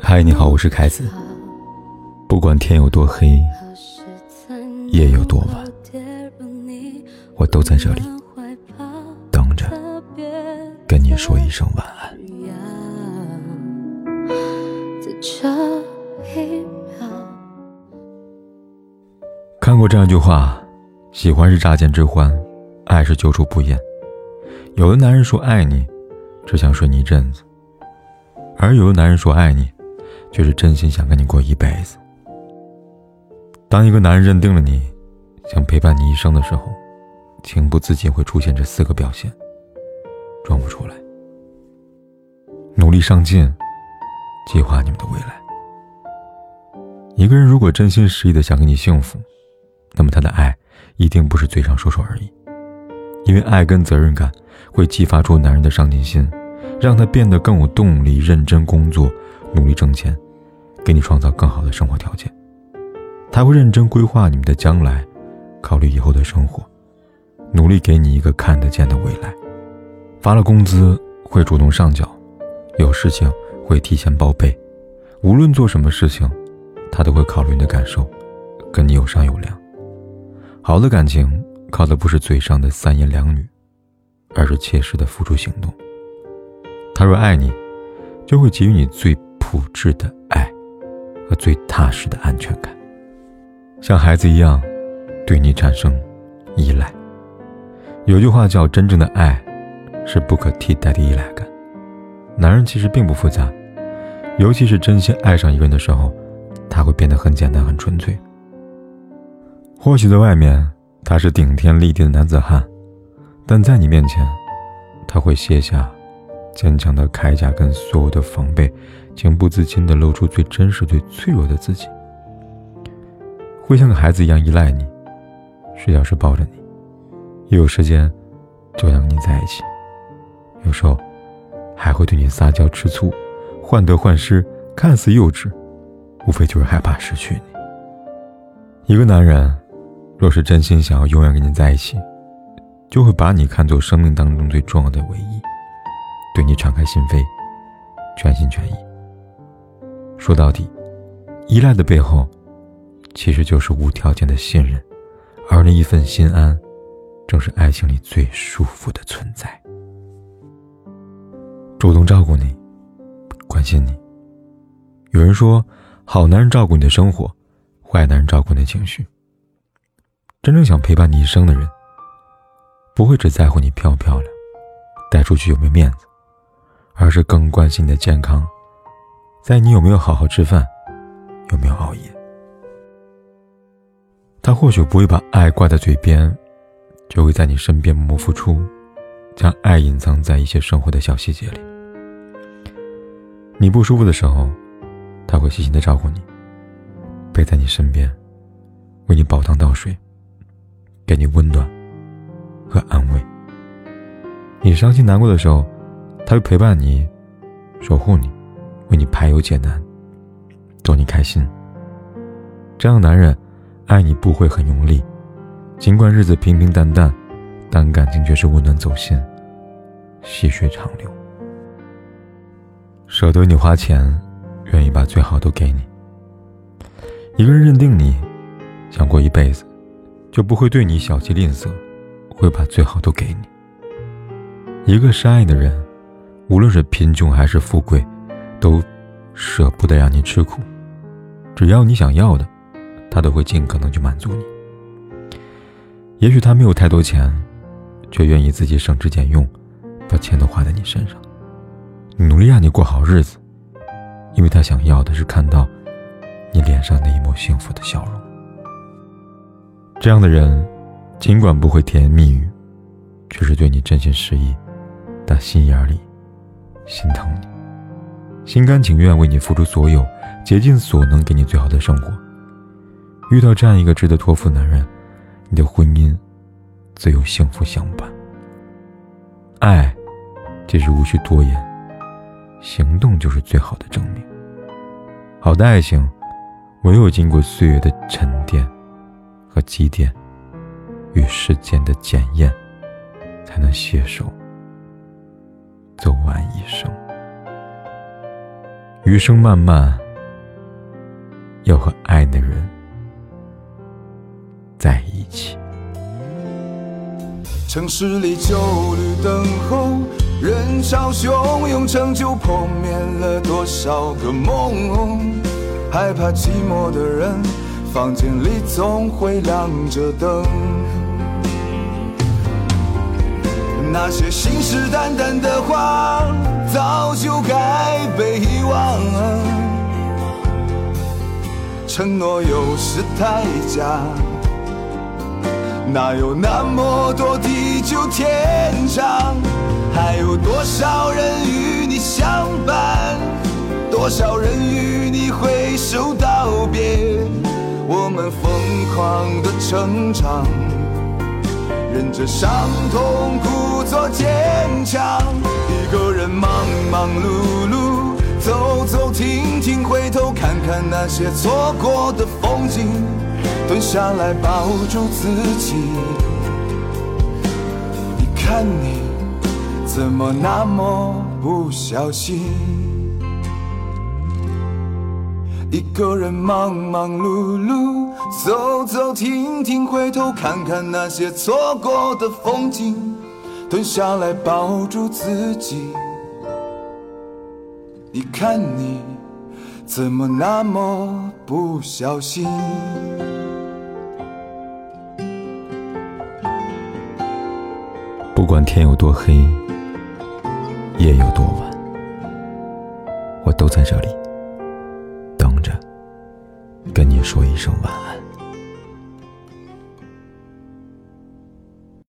嗨，你好，我是凯子。不管天有多黑，夜有多晚，我都在这里等着跟你说一声晚安。看过这样一句话：喜欢是乍见之欢，爱是久处不厌。有的男人说爱你。只想睡你一阵子，而有的男人说爱你，却是真心想跟你过一辈子。当一个男人认定了你，想陪伴你一生的时候，情不自禁会出现这四个表现，装不出来。努力上进，计划你们的未来。一个人如果真心实意的想给你幸福，那么他的爱一定不是嘴上说说而已，因为爱跟责任感。会激发出男人的上进心，让他变得更有动力，认真工作，努力挣钱，给你创造更好的生活条件。他会认真规划你们的将来，考虑以后的生活，努力给你一个看得见的未来。发了工资会主动上缴，有事情会提前报备。无论做什么事情，他都会考虑你的感受，跟你有商有量。好的感情靠的不是嘴上的三言两语。而是切实的付出行动。他若爱你，就会给予你最朴质的爱和最踏实的安全感，像孩子一样对你产生依赖。有句话叫“真正的爱是不可替代的依赖感”。男人其实并不复杂，尤其是真心爱上一个人的时候，他会变得很简单、很纯粹。或许在外面他是顶天立地的男子汉。但在你面前，他会卸下坚强的铠甲跟所有的防备，情不自禁地露出最真实、最脆弱的自己。会像个孩子一样依赖你，睡觉时抱着你，一有时间就想跟你在一起。有时候还会对你撒娇吃醋，患得患失，看似幼稚，无非就是害怕失去你。一个男人若是真心想要永远跟你在一起，就会把你看作生命当中最重要的唯一，对你敞开心扉，全心全意。说到底，依赖的背后，其实就是无条件的信任，而那一份心安，正是爱情里最舒服的存在。主动照顾你，关心你。有人说，好男人照顾你的生活，坏男人照顾你的情绪。真正想陪伴你一生的人。不会只在乎你漂不漂亮，带出去有没有面子，而是更关心你的健康，在你有没有好好吃饭，有没有熬夜。他或许不会把爱挂在嘴边，就会在你身边默默付出，将爱隐藏在一些生活的小细节里。你不舒服的时候，他会细心的照顾你，陪在你身边，为你煲汤倒水，给你温暖。和安慰。你伤心难过的时候，他会陪伴你，守护你，为你排忧解难，逗你开心。这样的男人，爱你不会很用力，尽管日子平平淡淡，但感情却是温暖走心，细水长流。舍得你花钱，愿意把最好都给你。一个人认定你，想过一辈子，就不会对你小气吝啬。会把最好都给你。一个深爱的人，无论是贫穷还是富贵，都舍不得让你吃苦。只要你想要的，他都会尽可能去满足你。也许他没有太多钱，却愿意自己省吃俭用，把钱都花在你身上，努力让你过好日子，因为他想要的是看到你脸上那一抹幸福的笑容。这样的人。尽管不会甜言蜜语，却是对你真心实意，打心眼里心疼你，心甘情愿为你付出所有，竭尽所能给你最好的生活。遇到这样一个值得托付的男人，你的婚姻自有幸福相伴。爱，其实无需多言，行动就是最好的证明。好的爱情，唯有经过岁月的沉淀和积淀。与时间的检验，才能携手走完一生。余生漫漫，要和爱的人在一起。城市里旧绿灯后，人潮汹涌，成就破灭了多少个梦？害怕寂寞的人，房间里总会亮着灯。那些信誓旦旦的话，早就该被遗忘。承诺有时太假，哪有那么多地久天长？还有多少人与你相伴？多少人与你挥手道别？我们疯狂的成长。忍着伤痛，故作坚强。一个人忙忙碌碌，走走停停，回头看看那些错过的风景，蹲下来抱住自己。你看你怎么那么不小心？一个人忙忙碌碌。走走停停，回头看看那些错过的风景，蹲下来抱住自己。你看你怎么那么不小心？不管天有多黑，夜有多晚，我都在这里，跟你说一声晚安。